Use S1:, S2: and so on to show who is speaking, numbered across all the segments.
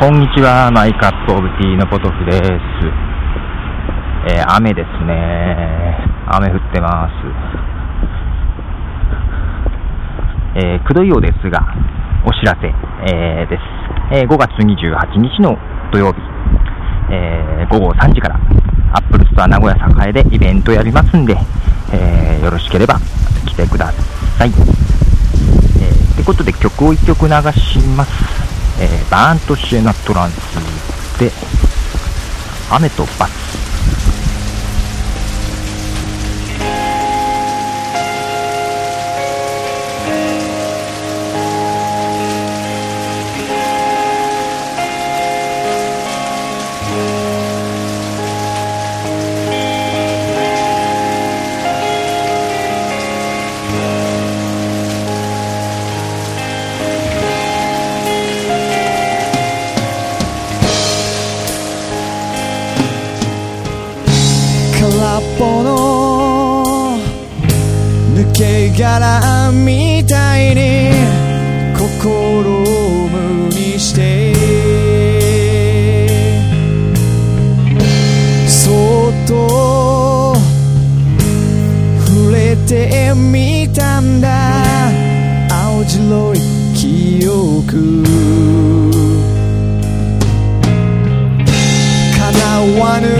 S1: こんにちは、 My Cup of Tea のポトフです。えー、雨ですね。雨降ってます。えー、くどいようですが、お知らせ、えー、です。えー、5月28日の土曜日、えー、午後3時から、アップルストア名古屋栄でイベントやりますんで、えー、よろしければ来てください。えー、ってことで曲を1曲流します。えー、バーンとシエナトランスで、雨と罰。
S2: 殻みたいに心を無にしてそっと触れてみたんだ。青白い記憶。叶わぬ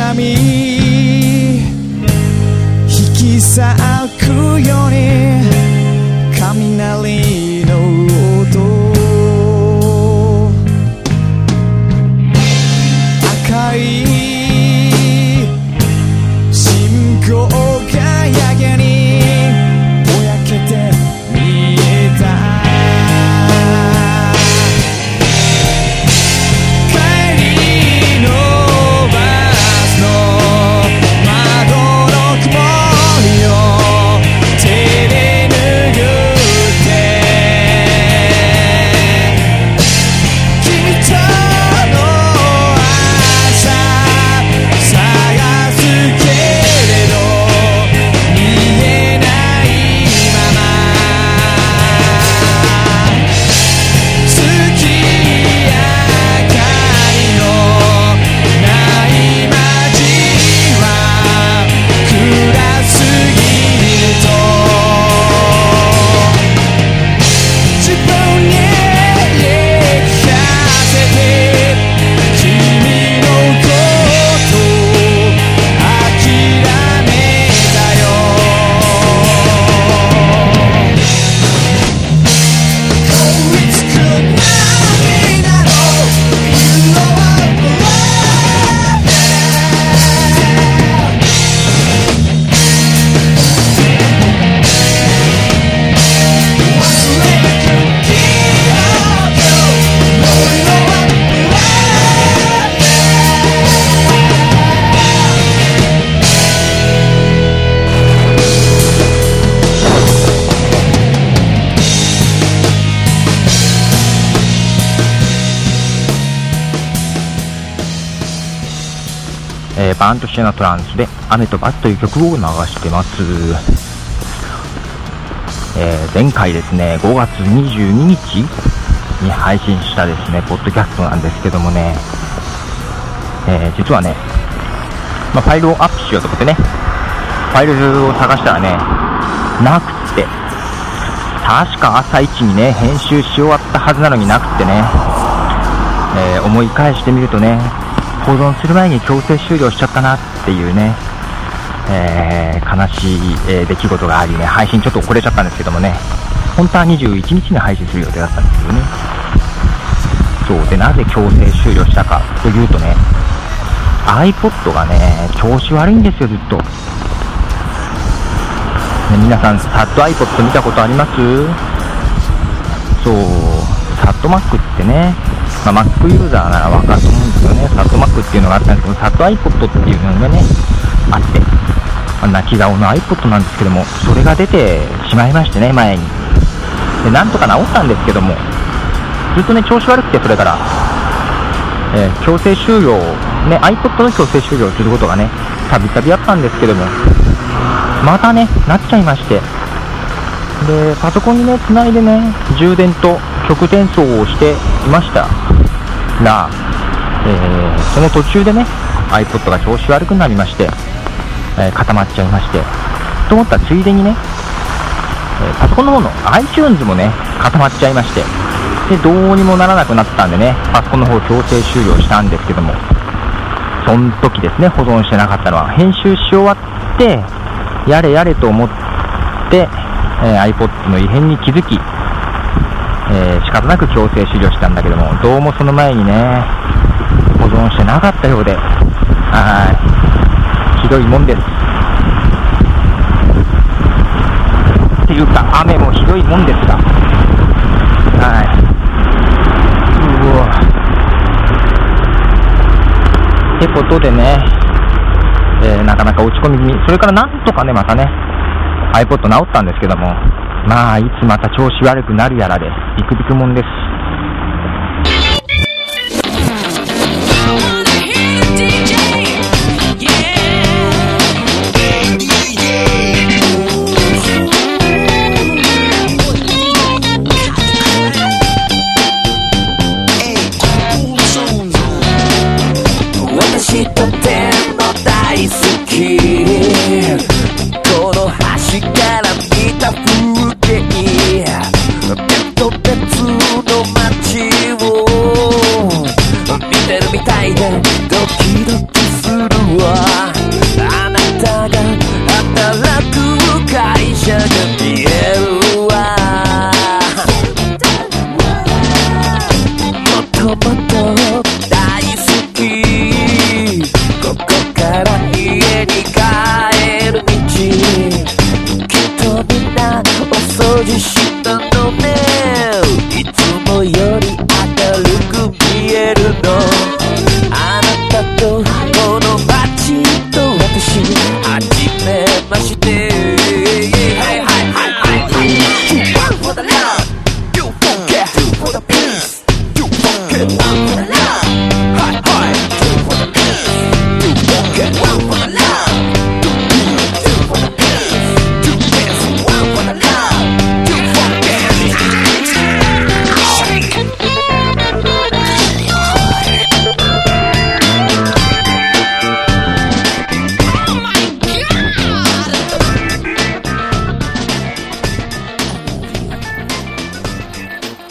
S1: えー、ンドシェナトランスで雨とバツという曲を流してます。えー、前回ですね、5月22日に配信したですね、ポッドキャストなんですけどもね、えー、実はね、まあ、ファイルをアップしようと思ってね、ファイルを探したらね、なくって、確か朝一にね、編集し終わったはずなのになくってね、えー、思い返してみるとね、保存する前に強制終了しちゃったなっていうね、えー、悲しい、えー、出来事がありね、配信ちょっと遅れちゃったんですけどもね、本当は21日に配信する予定だったんですけどね。そうで、なぜ強制終了したかというとね、iPod がね、調子悪いんですよ、ずっと。ね、皆さん、サット iPod 見たことあります？そう、サット Mac ってね、まあ、Mac ユーザーならわかると思うんですよね、サット Mac っていうのがあったんですけど、サット iPod っていうのがね、あって、まあ、泣き顔の iPod なんですけども、それが出てしまいましてね、前に。で、なんとか治ったんですけども、ずっとね、調子悪くて、それから、えー、強制終了、ね、iPod の強制終了することがね、たびたびあったんですけども、またね、なっちゃいまして、で、パソコンにね、つないでね、充電と曲転送をしていました。が、えー、その途中でね、iPod が調子悪くなりまして、えー、固まっちゃいまして、と思ったらついでにね、えパソコンの方の iTunes もね、固まっちゃいまして、で、どうにもならなくなったんでね、パソコンの方強制終了したんですけども、その時ですね、保存してなかったのは、編集し終わって、やれやれと思って、えー、iPod の異変に気づき、えー、仕方なく強制終了したんだけども、どうもその前にね、保存してなかったようで、はい、ひどいもんです。っていうか、雨もひどいもんですが、はい。うわ。ってことでね、えー、なかなか落ち込み気味、それからなんとかね、またね、iPod 治ったんですけども、まあ、いつまた調子悪くなるやらで、ビクビクもんです。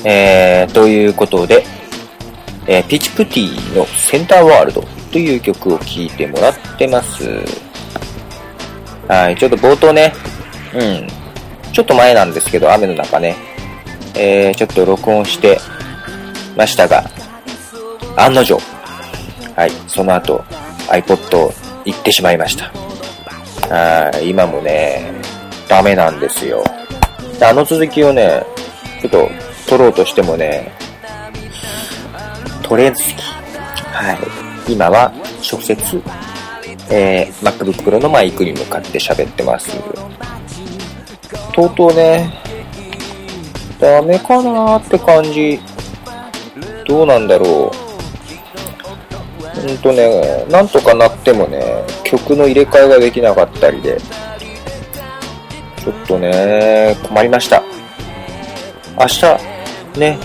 S1: えということで、えー、ピチプティのセンターワールドという曲を聴いてもらってます。はい、ちょっと冒頭ね、うん、ちょっと前なんですけど、雨の中ね、えー、ちょっと録音してましたが、案の定、はい、その後 iPod を行ってしまいました。はい、今もね、ダメなんですよ。あの続きをね、ちょっと取ろうとしてもね、取れずはい。今は直接、えー、MacBook Pro のマイクに向かって喋ってます。とうとうね、ダメかなーって感じ。どうなんだろう。うんとね、なんとかなってもね、曲の入れ替えができなかったりで、ちょっとね、困りました。明日、ね、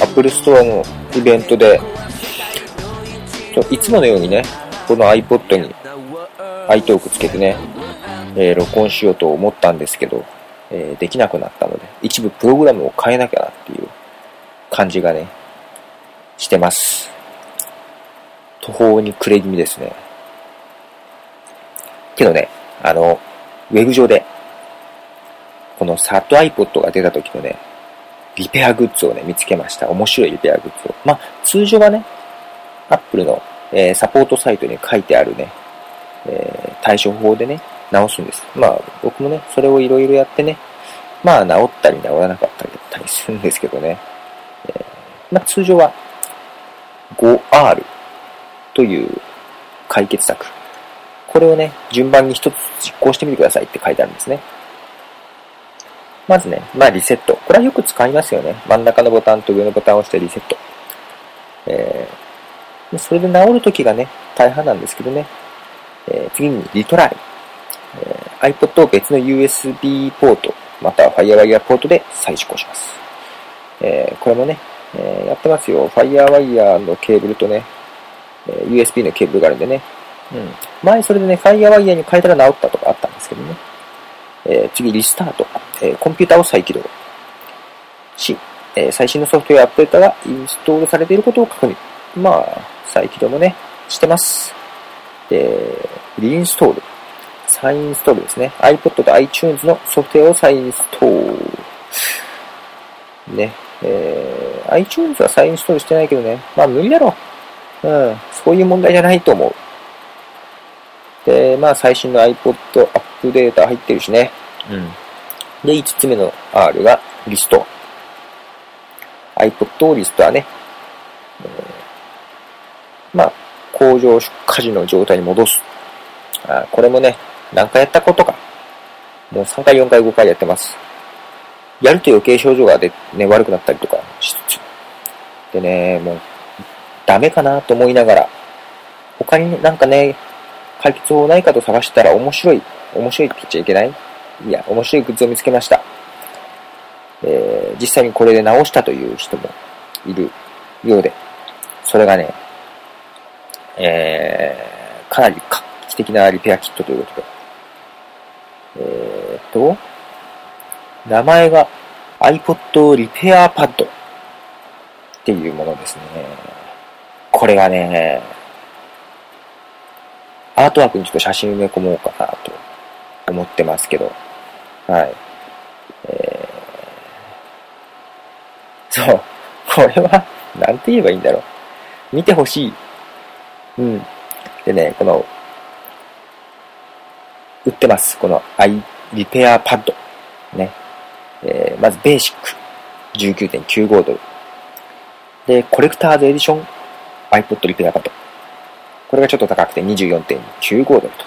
S1: Apple Store のイベントで、いつものようにね、この iPod に iTalk つけてね、
S3: えー録音しようと思ったんですけど、えーできなくなったので、一部プログラムを変えなきゃなっていう感じがね、してます。途方に暮れ気味ですね。けどね、あの、ウェブ上で、このサット iPod が出た時のね、リペアグッズをね、見つけました。面白いリペアグッズを。まあ、通常はね、Apple の、えーサポートサイトに書いてあるね、えー対処法でね、直すんです。まあ、僕もね、それをいろいろやってね、まあ、治ったり治らなかったりだったりするんですけどね、えーまあ、通常は 5R という解決策。これをね、順番に一つ実行してみてくださいって書いてあるんですね。まずね、まあリセット。これはよく使いますよね。真ん中のボタンと上のボタンを押してリセット。えー、それで治るときがね、大半なんですけどね。えー次にリトライ。えー iPod を別の USB ポート、または FireWire ポートで再試行します。えーこれもね、えーやってますよ。FireWire のケーブルとね、えー USB のケーブルがあるんでね。うん。前それでね、FireWire に変えたら治ったとかあったんですけどね。えー次、リスタート。えーコンピューターを再起動し、えー最新のソフトウェアアップデートがインストールされていることを確認。まあ、再起動もね、してます。で、リインストール。再インストールですね。iPod と iTunes のソフトウェアを再インストール。ね。えー iTunes は再インストールしてないけどね。まあ無理だろう。うん。そういう問題じゃないと思う。で、まあ最新の iPod アップデータ入ってるしね。うん。で、5つ目の R がリスト iPod をリストアね。えーまあ、工場出荷時の状態に戻す。あこれもね、何回やったことか。もう3回、4回、5回やってます。やると余計症状がで、ね、悪くなったりとかしつつ。でね、もう、ダメかなと思いながら、他になんかね、解決法ないかと探したら面白い、面白いって言っちゃいけないいや、面白いグッズを見つけました。えー実際にこれで直したという人もいるようで、それがね、えーかなり画期的なリペアキットということで、えーっと、名前が iPod リペアパッドっていうものですね。これがね、アートワークにちょっと写真埋め込もうかなと思ってますけど、はい。えー、そう。これは、なんて言えばいいんだろう。見てほしい。うん。でね、この、売ってます。この i リペアパッド。ね。えーまずベーシック。19.95ドル。で、コレクターズエディション iPod リペアパッド。これがちょっと高くて24.95ドルと。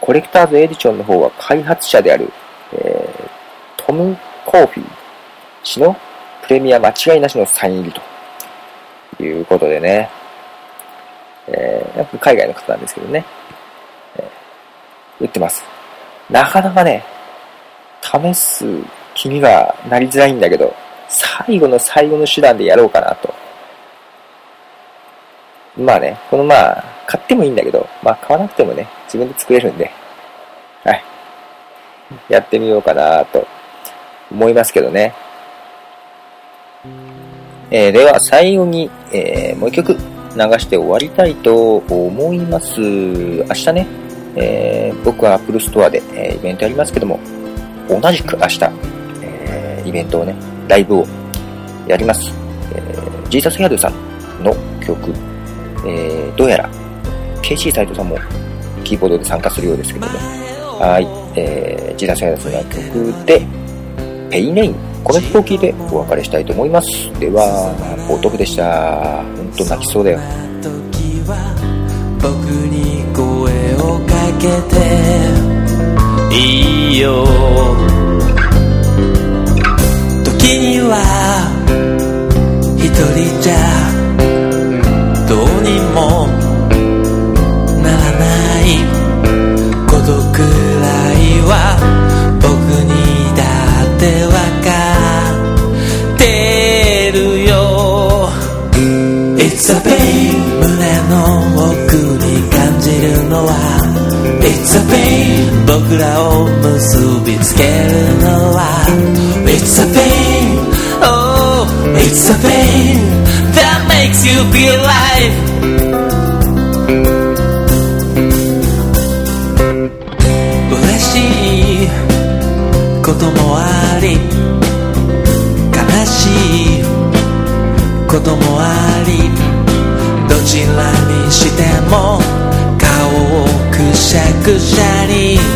S3: コレクターズエディションの方は開発者である、えートム・コーフィー氏のプレミア間違いなしのサイン入りということでね、えーやっぱ海外の方なんですけどね、えー売ってます。なかなかね、試す気にはなりづらいんだけど、最後の最後の手段でやろうかなと。まあね、このまあ、買ってもいいんだけど、まあ買わなくてもね、自分で作れるんで、はい。やってみようかなと思いますけどね。えーでは最後に、えーもう一曲流して終わりたいと思います。明日ね、えー僕は Apple Store で、えーイベントやりますけども、同じく明日、えーイベントをね、ライブをやります。えージーザスヘアドゥさんの曲、えーどうやら KC 斎藤さんもキーボードで参加するようですけどね。はい、えー、ジーザスヘアドゥさんの曲で、ペイネイン。この曲を聴いてお別れしたいと思います。では、ポトフでした。ほんと泣きそうだよ。
S4: 時は僕に声をかけていいよ時には一人じゃどうにもならないことくらいは僕にだって It's a pain 胸の奥に感じるのは It's a pain 僕らを結びつけるのは It's a pain Oh It's a pain That makes you feel alive 嬉しいこともあるともありどちらにしても顔をくしゃくしゃに。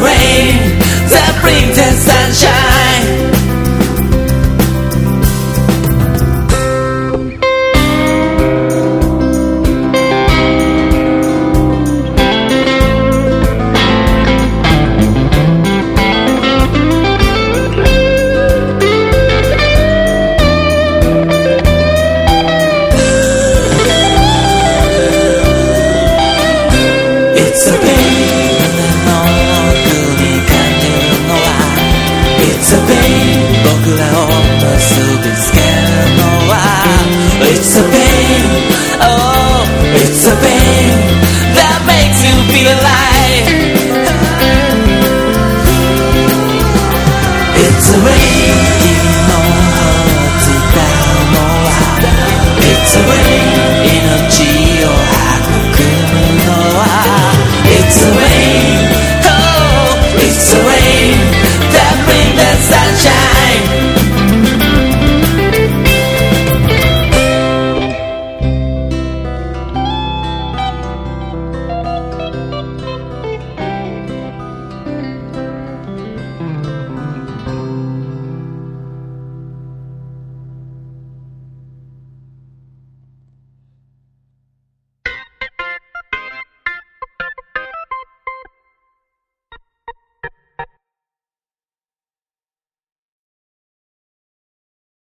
S4: rain. It's a pain, oh, it's a pain that makes you feel alive.